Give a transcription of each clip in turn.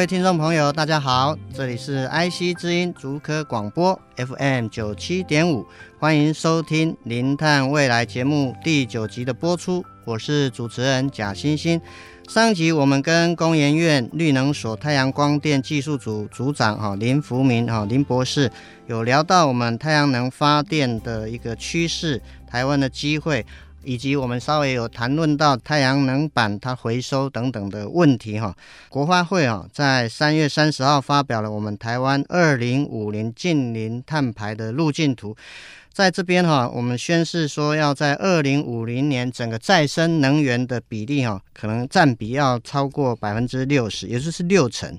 各位听众朋友，大家好，这里是 IC 之音竹科广播 FM 九七点五，欢迎收听《零碳未来》节目第九集的播出，我是主持人贾欣欣。上集我们跟工研院绿能所太阳光电技术组组长哈林福明哈林博士有聊到我们太阳能发电的一个趋势，台湾的机会。以及我们稍微有谈论到太阳能板它回收等等的问题哈，国发会啊在三月三十号发表了我们台湾二零五零净零碳排的路径图，在这边哈，我们宣示说要在二零五零年整个再生能源的比例哈，可能占比要超过百分之六十，也就是六成。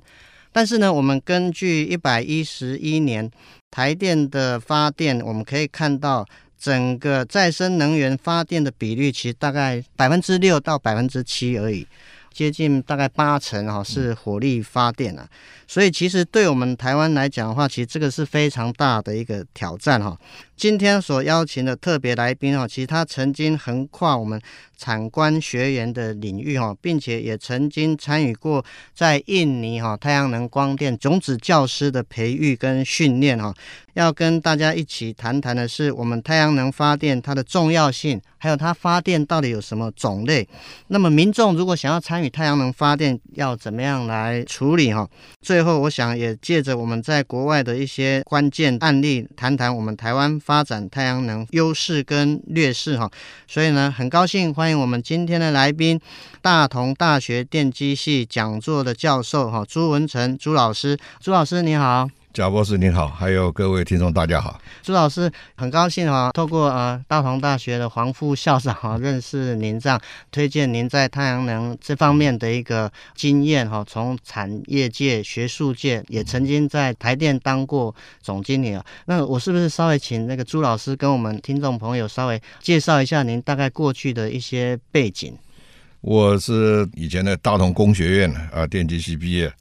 但是呢，我们根据一百一十一年台电的发电，我们可以看到。整个再生能源发电的比率其实大概百分之六到百分之七而已，接近大概八成哈是火力发电啊，所以其实对我们台湾来讲的话，其实这个是非常大的一个挑战哈。今天所邀请的特别来宾哈，其实他曾经横跨我们产官学研的领域哈，并且也曾经参与过在印尼哈太阳能光电种子教师的培育跟训练哈。要跟大家一起谈谈的是我们太阳能发电它的重要性，还有它发电到底有什么种类。那么民众如果想要参与太阳能发电，要怎么样来处理哈？最后我想也借着我们在国外的一些关键案例，谈谈我们台湾。发展太阳能优势跟劣势哈，所以呢，很高兴欢迎我们今天的来宾，大同大学电机系讲座的教授哈朱文成朱老师，朱老师你好。贾博士您好，还有各位听众大家好。朱老师很高兴啊，透过呃大同大学的黄副校长啊认识您，这样推荐您在太阳能这方面的一个经验哈，从产业界、学术界也曾经在台电当过总经理啊。那我是不是稍微请那个朱老师跟我们听众朋友稍微介绍一下您大概过去的一些背景？我是以前的大同工学院啊电机系毕业。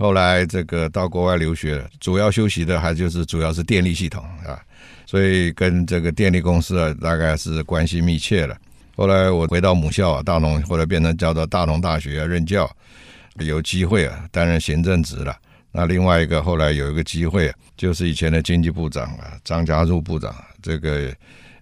后来这个到国外留学，主要修习的还就是主要是电力系统啊，所以跟这个电力公司啊大概是关系密切了。后来我回到母校啊，大同，后来变成叫做大同大学啊任教，有机会啊担任行政职了。那另外一个后来有一个机会，就是以前的经济部长啊张家柱部长这个。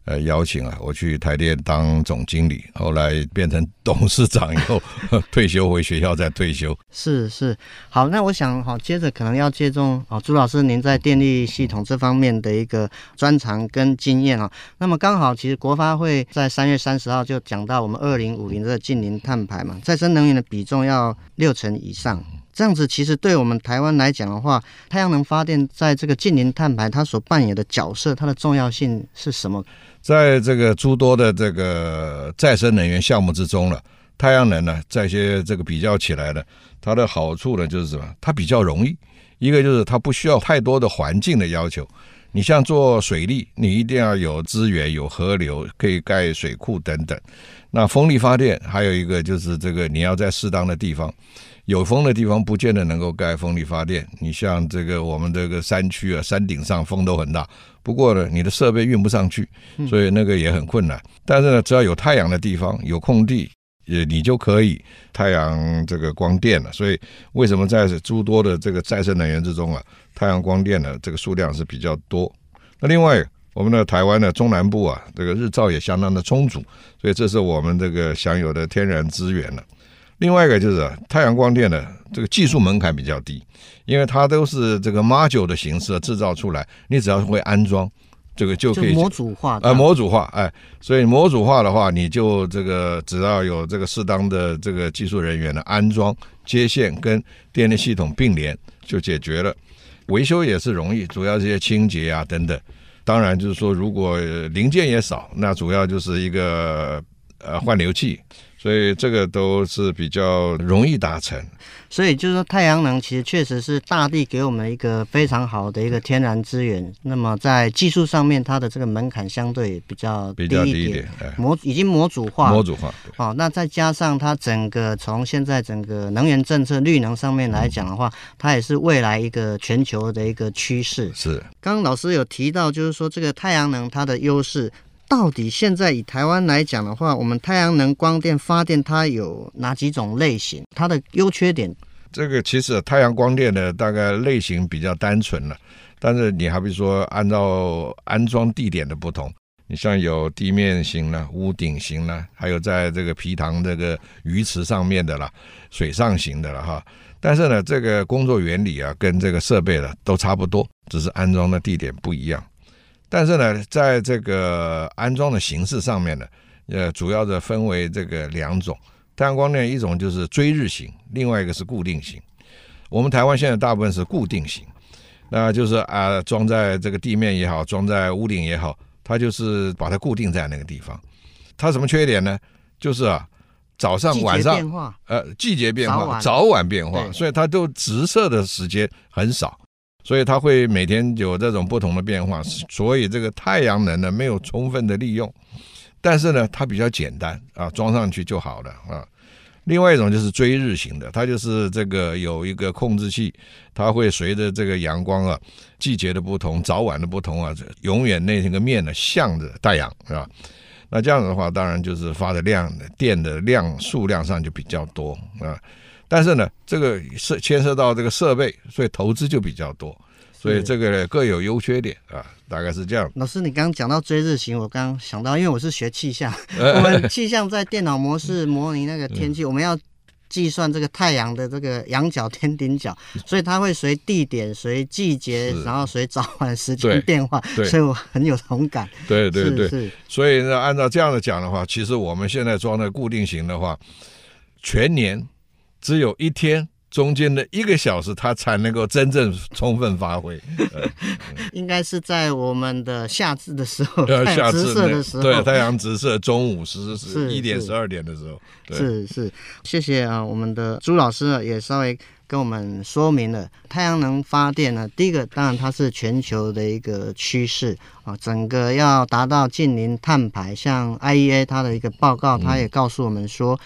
呃，邀请啊，我去台电当总经理，后来变成 董事长以后 退休回学校再退休。是是，好，那我想好，接着可能要借重哦，朱老师您在电力系统这方面的一个专长跟经验啊。那么刚好，其实国发会在三月三十号就讲到我们二零五零这个净零碳排嘛，再生能源的比重要六成以上。这样子其实对我们台湾来讲的话，太阳能发电在这个净零碳排它所扮演的角色，它的重要性是什么？在这个诸多的这个再生能源项目之中了，太阳能呢，在一些这个比较起来呢，它的好处呢就是什么？它比较容易，一个就是它不需要太多的环境的要求。你像做水利，你一定要有资源、有河流，可以盖水库等等。那风力发电还有一个就是这个你要在适当的地方。有风的地方不见得能够盖风力发电。你像这个我们这个山区啊，山顶上风都很大。不过呢，你的设备运不上去，所以那个也很困难。但是呢，只要有太阳的地方，有空地，也你就可以太阳这个光电了。所以为什么在诸多的这个再生能源之中啊，太阳光电的这个数量是比较多？那另外，我们的台湾的中南部啊，这个日照也相当的充足，所以这是我们这个享有的天然资源了。另外一个就是太阳光电的这个技术门槛比较低，因为它都是这个 module 的形式制造出来，你只要会安装，这个就可以模组化。呃，模组化，哎，所以模组化的话，你就这个只要有这个适当的这个技术人员的安装接线跟电力系统并联就解决了，维修也是容易，主要这些清洁啊等等。当然就是说，如果零件也少，那主要就是一个呃换流器，所以这个都是比较容易达成。所以就是说，太阳能其实确实是大地给我们一个非常好的一个天然资源。那么在技术上面，它的这个门槛相对比较低一点，低一点模已经模组化，模组化。好、哦，那再加上它整个从现在整个能源政策绿能上面来讲的话，它也是未来一个全球的一个趋势。是，刚刚老师有提到，就是说这个太阳能它的优势。到底现在以台湾来讲的话，我们太阳能光电发电它有哪几种类型？它的优缺点？这个其实太阳光电的大概类型比较单纯了，但是你还比如说按照安装地点的不同，你像有地面型的、屋顶型的，还有在这个皮塘这个鱼池上面的啦，水上型的了哈。但是呢，这个工作原理啊，跟这个设备呢都差不多，只是安装的地点不一样。但是呢，在这个安装的形式上面呢，呃，主要的分为这个两种。太阳光电一种就是追日型，另外一个是固定型。我们台湾现在大部分是固定型，那就是啊，装在这个地面也好，装在屋顶也好，它就是把它固定在那个地方。它什么缺点呢？就是啊，早上晚上呃，季节变化，早晚变化，所以它都直射的时间很少。所以它会每天有这种不同的变化，所以这个太阳能呢没有充分的利用，但是呢它比较简单啊，装上去就好了啊。另外一种就是追日型的，它就是这个有一个控制器，它会随着这个阳光啊季节的不同、早晚的不同啊，永远那个面呢向着太阳是吧？那这样子的话，当然就是发的量、电的量数量上就比较多啊。但是呢，这个是牵涉到这个设备，所以投资就比较多，所以这个呢各有优缺点啊，大概是这样。老师，你刚刚讲到追日型，我刚刚想到，因为我是学气象，我们气象在电脑模式模拟那个天气，我们要计算这个太阳的这个仰角、天顶角，所以它会随地点、随季节，然后随早晚时间变化，所以我很有同感。对对对，是。所以呢，按照这样的讲的话，其实我们现在装的固定型的话，全年。只有一天中间的一个小时，它才能够真正充分发挥。应该是在我们的夏至的时候，太阳直射的时候，对，太阳直射，中午十十一点十二点的时候。是是，谢谢啊，我们的朱老师呢也稍微跟我们说明了太阳能发电呢。第一个，当然它是全球的一个趋势啊，整个要达到近零碳排，像 IEA 它的一个报告，它也告诉我们说。嗯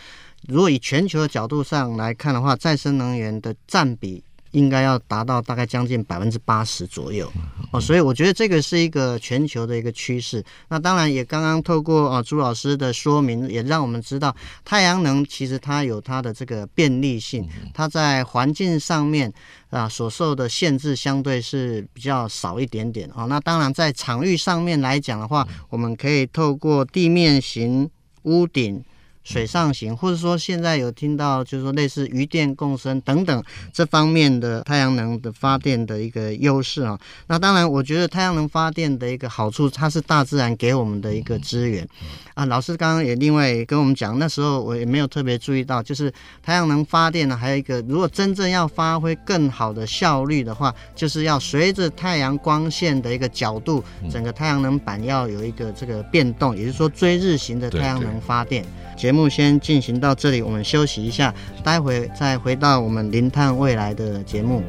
如果以全球的角度上来看的话，再生能源的占比应该要达到大概将近百分之八十左右哦，所以我觉得这个是一个全球的一个趋势。那当然也刚刚透过啊朱老师的说明，也让我们知道太阳能其实它有它的这个便利性，它在环境上面啊所受的限制相对是比较少一点点哦。那当然在场域上面来讲的话，我们可以透过地面型屋顶。水上型，或者说现在有听到，就是说类似鱼电共生等等这方面的太阳能的发电的一个优势啊。那当然，我觉得太阳能发电的一个好处，它是大自然给我们的一个资源啊。老师刚刚也另外跟我们讲，那时候我也没有特别注意到，就是太阳能发电呢，还有一个，如果真正要发挥更好的效率的话，就是要随着太阳光线的一个角度，整个太阳能板要有一个这个变动，也就是说追日型的太阳能发电。节目先进行到这里，我们休息一下，待会再回到我们零碳未来的节目。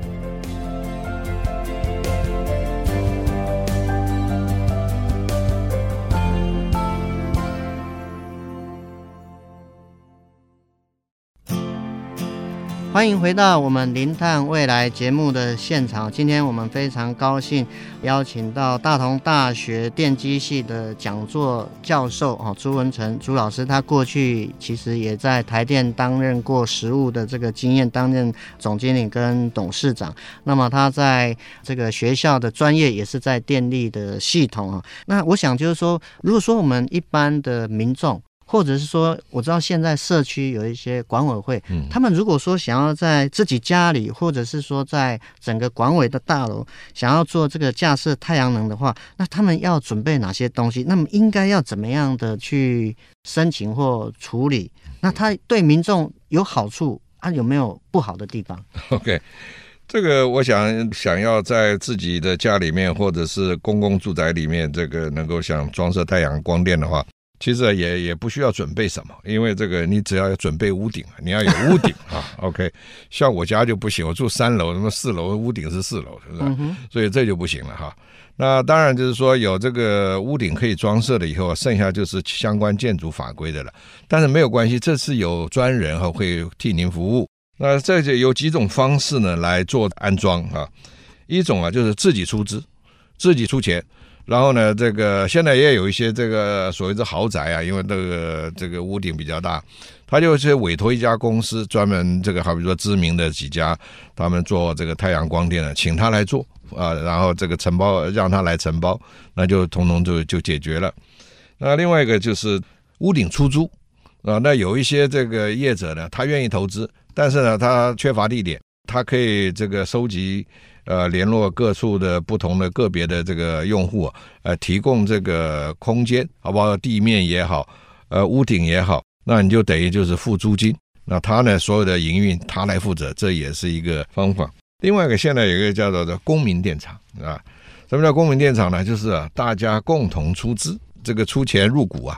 欢迎回到我们《零碳未来》节目的现场。今天我们非常高兴邀请到大同大学电机系的讲座教授啊朱文成朱老师。他过去其实也在台电担任过实务的这个经验，担任总经理跟董事长。那么他在这个学校的专业也是在电力的系统啊。那我想就是说，如果说我们一般的民众，或者是说，我知道现在社区有一些管委会，嗯，他们如果说想要在自己家里，或者是说在整个管委的大楼，想要做这个架设太阳能的话，那他们要准备哪些东西？那么应该要怎么样的去申请或处理？那他对民众有好处啊？有没有不好的地方？OK，这个我想想要在自己的家里面，或者是公共住宅里面，这个能够想装设太阳光电的话。其实也也不需要准备什么，因为这个你只要准备屋顶，你要有屋顶啊。OK，像我家就不行，我住三楼，那么四楼屋顶是四楼，是不是？嗯、所以这就不行了哈。那当然就是说有这个屋顶可以装设了以后，剩下就是相关建筑法规的了。但是没有关系，这是有专人哈会替您服务。那这就有几种方式呢来做安装啊。一种啊就是自己出资，自己出钱。然后呢，这个现在也有一些这个所谓的豪宅啊，因为这个这个屋顶比较大，他就是委托一家公司专门这个，好比说知名的几家，他们做这个太阳光电的，请他来做啊，然后这个承包让他来承包，那就通通就就解决了。那另外一个就是屋顶出租啊，那有一些这个业者呢，他愿意投资，但是呢，他缺乏地点，他可以这个收集。呃，联络各处的不同的个别的这个用户，呃，提供这个空间，好不好？地面也好，呃，屋顶也好，那你就等于就是付租金，那他呢，所有的营运他来负责，这也是一个方法。另外一个，现在有一个叫做的公民电厂啊，什么叫公民电厂呢？就是，大家共同出资。这个出钱入股啊，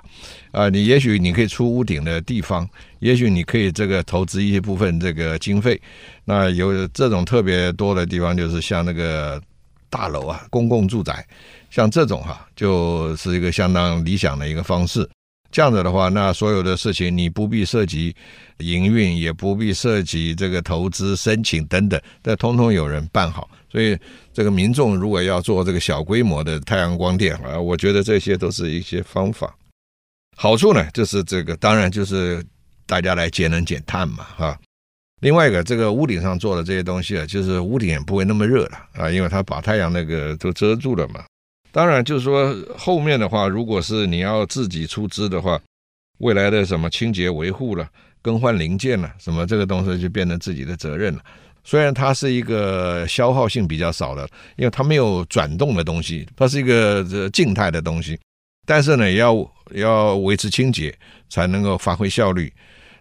啊，你也许你可以出屋顶的地方，也许你可以这个投资一部分这个经费。那有这种特别多的地方，就是像那个大楼啊，公共住宅，像这种哈、就是一个相当理想的一个方式。这样子的话，那所有的事情你不必涉及营运，也不必涉及这个投资申请等等，这通通有人办好。所以，这个民众如果要做这个小规模的太阳光电啊，我觉得这些都是一些方法。好处呢，就是这个当然就是大家来节能减碳嘛，哈。另外一个，这个屋顶上做的这些东西啊，就是屋顶也不会那么热了啊，因为它把太阳那个都遮住了嘛。当然，就是说后面的话，如果是你要自己出资的话，未来的什么清洁维护了、更换零件了，什么这个东西就变成自己的责任了。虽然它是一个消耗性比较少的，因为它没有转动的东西，它是一个这静态的东西，但是呢，也要要维持清洁才能够发挥效率。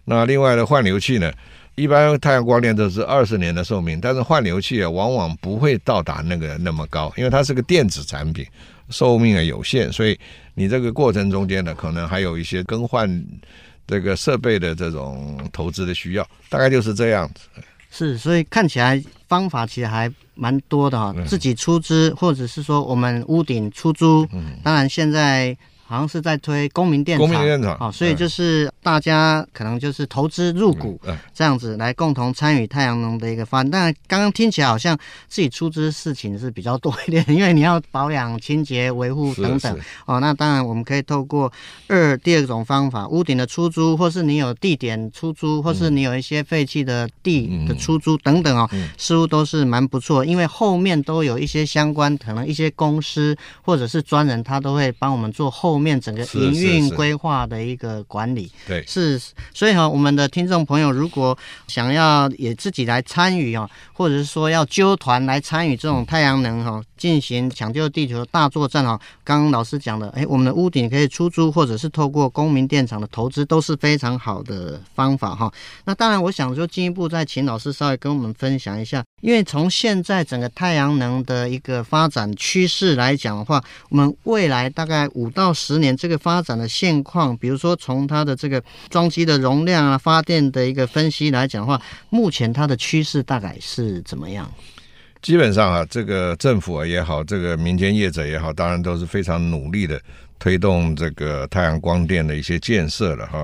那另外的换流器呢，一般太阳光电都是二十年的寿命，但是换流器啊，往往不会到达那个那么高，因为它是个电子产品，寿命啊有限，所以你这个过程中间呢，可能还有一些更换这个设备的这种投资的需要，大概就是这样子。是，所以看起来方法其实还蛮多的哈，自己出资，或者是说我们屋顶出租。嗯，当然现在。好像是在推公民电厂，公民电厂，好，所以就是大家可能就是投资入股，这样子来共同参与太阳能的一个发展。但刚刚听起来好像自己出资事情是比较多一点，因为你要保养、清洁、维护等等。哦，那当然我们可以透过二第二种方法，屋顶的出租，或是你有地点出租，或是你有一些废弃的地的出租等等哦，似乎都是蛮不错。因为后面都有一些相关，可能一些公司或者是专人，他都会帮我们做后。后面整个营运规划的一个管理，对，是，所以哈，我们的听众朋友如果想要也自己来参与哦，或者是说要揪团来参与这种太阳能哈，进行抢救地球的大作战哈，刚刚老师讲的，哎，我们的屋顶可以出租，或者是透过公民电厂的投资，都是非常好的方法哈。那当然，我想说进一步再请老师稍微跟我们分享一下，因为从现在整个太阳能的一个发展趋势来讲的话，我们未来大概五到十。十年这个发展的现况，比如说从它的这个装机的容量啊、发电的一个分析来讲的话，目前它的趋势大概是怎么样？基本上啊，这个政府也好，这个民间业者也好，当然都是非常努力的推动这个太阳光电的一些建设了哈。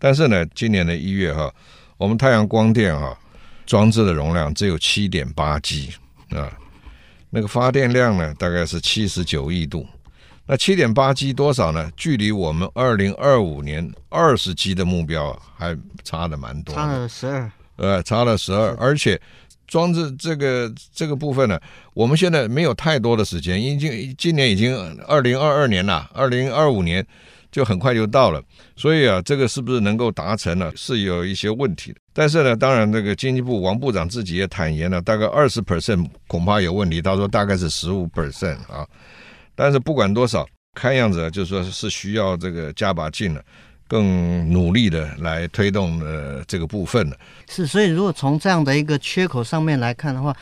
但是呢，今年的一月哈，我们太阳光电哈装置的容量只有七点八 G 啊，那个发电量呢大概是七十九亿度。那七点八 G 多少呢？距离我们二零二五年二十 G 的目标还差的蛮多，差了十二，呃，差了十二。而且装置这个这个部分呢，我们现在没有太多的时间，已经今年已经二零二二年了，二零二五年就很快就到了。所以啊，这个是不是能够达成呢？是有一些问题的。但是呢，当然这个经济部王部长自己也坦言了，大概二十 percent 恐怕有问题。他说大概是十五 percent 啊。但是不管多少，看样子就是说是需要这个加把劲了，更努力的来推动呃这个部分了。是，所以如果从这样的一个缺口上面来看的话，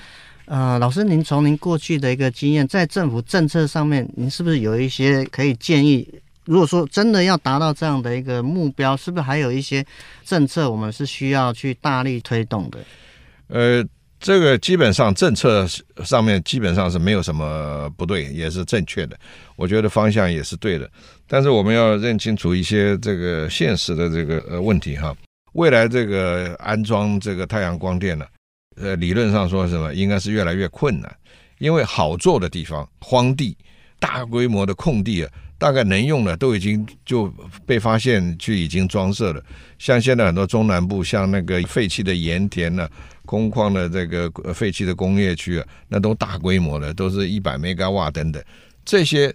呃，老师您从您过去的一个经验，在政府政策上面，您是不是有一些可以建议如果说真的要达到这样的一个目标，是不是还有一些政策我们是需要去大力推动的？呃，这个基本上政策上面基本上是没有什么不对，也是正确的。我觉得方向也是对的，但是我们要认清楚一些这个现实的这个呃问题哈。未来这个安装这个太阳光电呢，呃，理论上说什么应该是越来越困难，因为好做的地方，荒地、大规模的空地啊。大概能用的都已经就被发现去已经装设了，像现在很多中南部，像那个废弃的盐田呢、空旷的这个废弃的工业区啊，那都大规模的，都是一百兆瓦等等，这些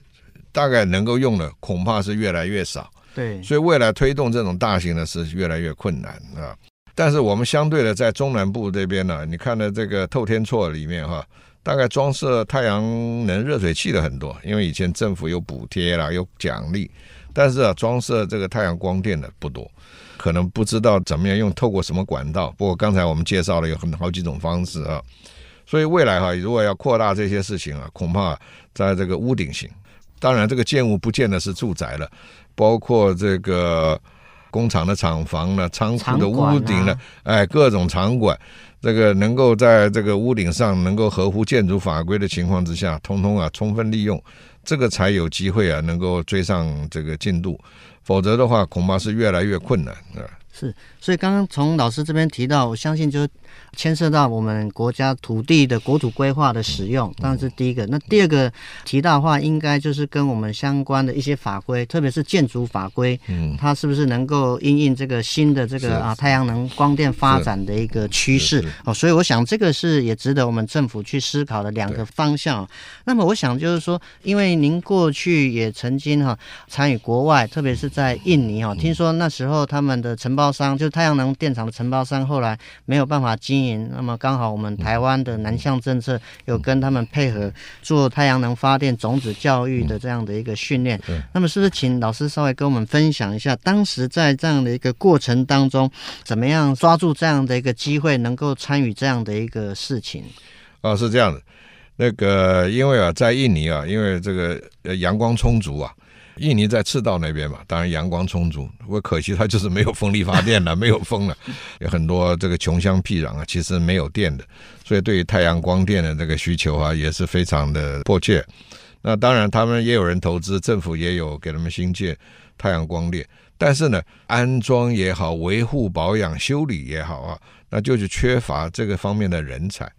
大概能够用的恐怕是越来越少。对，所以未来推动这种大型的是越来越困难啊。但是我们相对的在中南部这边呢，你看的这个透天厝里面哈。大概装设太阳能热水器的很多，因为以前政府有补贴啦，有奖励，但是啊，装设这个太阳光电的不多，可能不知道怎么样用，透过什么管道。不过刚才我们介绍了有很好几种方式啊，所以未来哈、啊，如果要扩大这些事情啊，恐怕在这个屋顶型，当然这个建物不见得是住宅了，包括这个工厂的厂房呢，仓库的屋顶呢，啊、哎，各种场馆。这个能够在这个屋顶上能够合乎建筑法规的情况之下，通通啊充分利用，这个才有机会啊能够追上这个进度，否则的话恐怕是越来越困难啊。是，所以刚刚从老师这边提到，我相信就。牵涉到我们国家土地的国土规划的使用，当然是第一个。那第二个提到的话，应该就是跟我们相关的一些法规，特别是建筑法规，嗯，它是不是能够因应这个新的这个啊太阳能光电发展的一个趋势哦？所以我想这个是也值得我们政府去思考的两个方向。那么我想就是说，因为您过去也曾经哈参与国外，特别是在印尼哈，听说那时候他们的承包商就是太阳能电厂的承包商，后来没有办法经营，那么刚好我们台湾的南向政策有跟他们配合做太阳能发电种子教育的这样的一个训练。那么是不是请老师稍微跟我们分享一下，当时在这样的一个过程当中，怎么样抓住这样的一个机会，能够参与这样的一个事情？哦，是这样的，那个因为啊，在印尼啊，因为这个阳光充足啊。印尼在赤道那边嘛，当然阳光充足，不过可惜它就是没有风力发电了，没有风了，有很多这个穷乡僻壤啊，其实没有电的，所以对于太阳光电的这个需求啊，也是非常的迫切。那当然他们也有人投资，政府也有给他们新建太阳光电，但是呢，安装也好，维护保养修理也好啊，那就是缺乏这个方面的人才。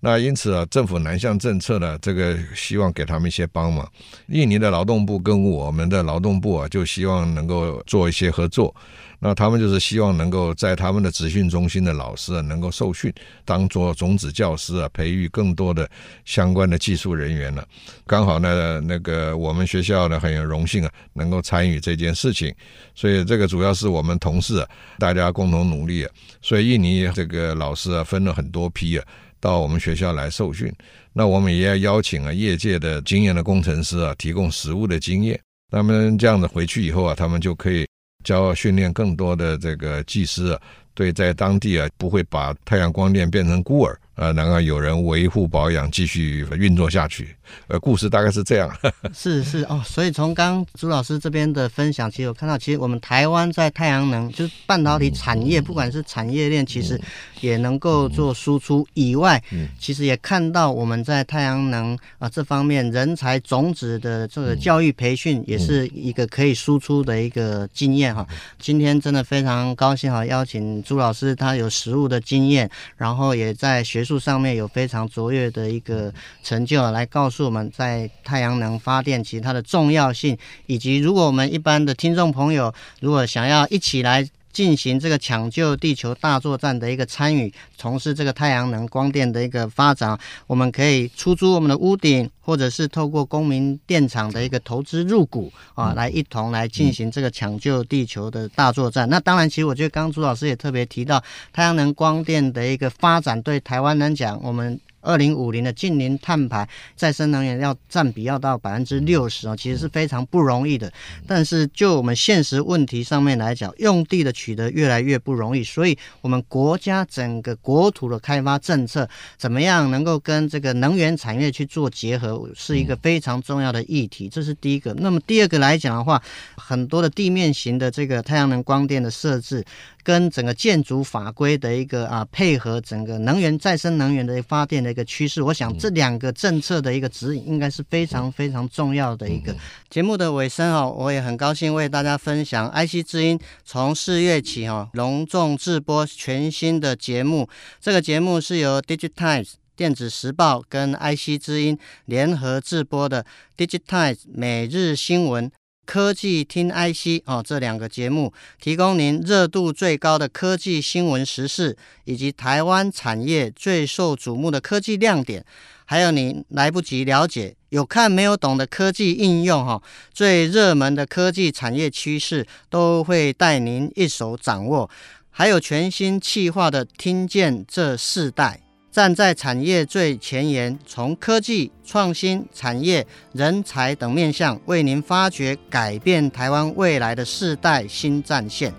那因此啊，政府南向政策呢，这个希望给他们一些帮忙。印尼的劳动部跟我们的劳动部啊，就希望能够做一些合作。那他们就是希望能够在他们的职训中心的老师啊，能够受训，当做种子教师啊，培育更多的相关的技术人员了。刚好呢，那个我们学校呢很有荣幸啊，能够参与这件事情。所以这个主要是我们同事啊，大家共同努力。所以印尼这个老师啊，分了很多批啊。到我们学校来受训，那我们也要邀请啊业界的经验的工程师啊，提供实物的经验。那么这样子回去以后啊，他们就可以教训练更多的这个技师啊，对，在当地啊不会把太阳光电变成孤儿。呃，能够有人维护保养，继续运作下去。呃，故事大概是这样。是是哦，所以从刚朱老师这边的分享，其实我看到，其实我们台湾在太阳能，就是半导体产业，不管是产业链，其实也能够做输出以外，其实也看到我们在太阳能啊这方面人才种子的这个教育培训，也是一个可以输出的一个经验哈。今天真的非常高兴哈，邀请朱老师，他有实务的经验，然后也在学。树上面有非常卓越的一个成就，来告诉我们在太阳能发电其实它的重要性，以及如果我们一般的听众朋友如果想要一起来进行这个抢救地球大作战的一个参与，从事这个太阳能光电的一个发展，我们可以出租我们的屋顶，或者是透过公民电厂的一个投资入股啊，来一同来进行这个抢救地球的大作战。那当然，其实我觉得刚刚朱老师也特别提到太阳能光电的一个发展，对台湾来讲，我们。二零五零的近零碳排，再生能源要占比要到百分之六十哦，其实是非常不容易的。但是就我们现实问题上面来讲，用地的取得越来越不容易，所以我们国家整个国土的开发政策怎么样能够跟这个能源产业去做结合，是一个非常重要的议题。这是第一个。那么第二个来讲的话，很多的地面型的这个太阳能光电的设置，跟整个建筑法规的一个啊配合，整个能源再生能源的发电的一个趋势，我想这两个政策的一个指引，应该是非常非常重要的一个。节目的尾声哦，我也很高兴为大家分享 IC 之音从四月起哈隆重制播全新的节目。这个节目是由 DigiTimes 电子时报跟 IC 之音联合制播的 DigiTimes 每日新闻。科技听 IC 哦，这两个节目提供您热度最高的科技新闻时事，以及台湾产业最受瞩目的科技亮点，还有您来不及了解、有看没有懂的科技应用哈，最热门的科技产业趋势都会带您一手掌握，还有全新企划的听见这世代。站在产业最前沿，从科技创新、产业、人才等面向，为您发掘改变台湾未来的世代新战线。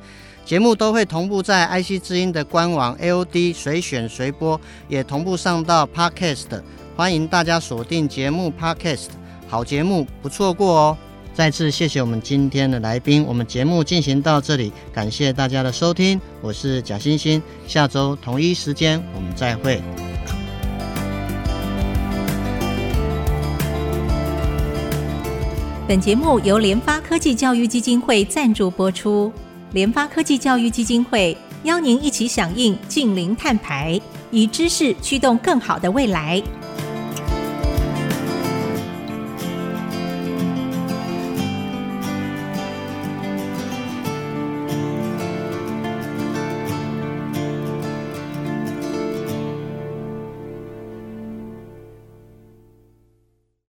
节目都会同步在 IC 之音的官网 AOD 随选随播，也同步上到 Podcast。欢迎大家锁定节目 Podcast，好节目不错过哦。再次谢谢我们今天的来宾，我们节目进行到这里，感谢大家的收听，我是贾欣欣，下周同一时间我们再会。本节目由联发科技教育基金会赞助播出，联发科技教育基金会邀您一起响应近零碳排，以知识驱动更好的未来。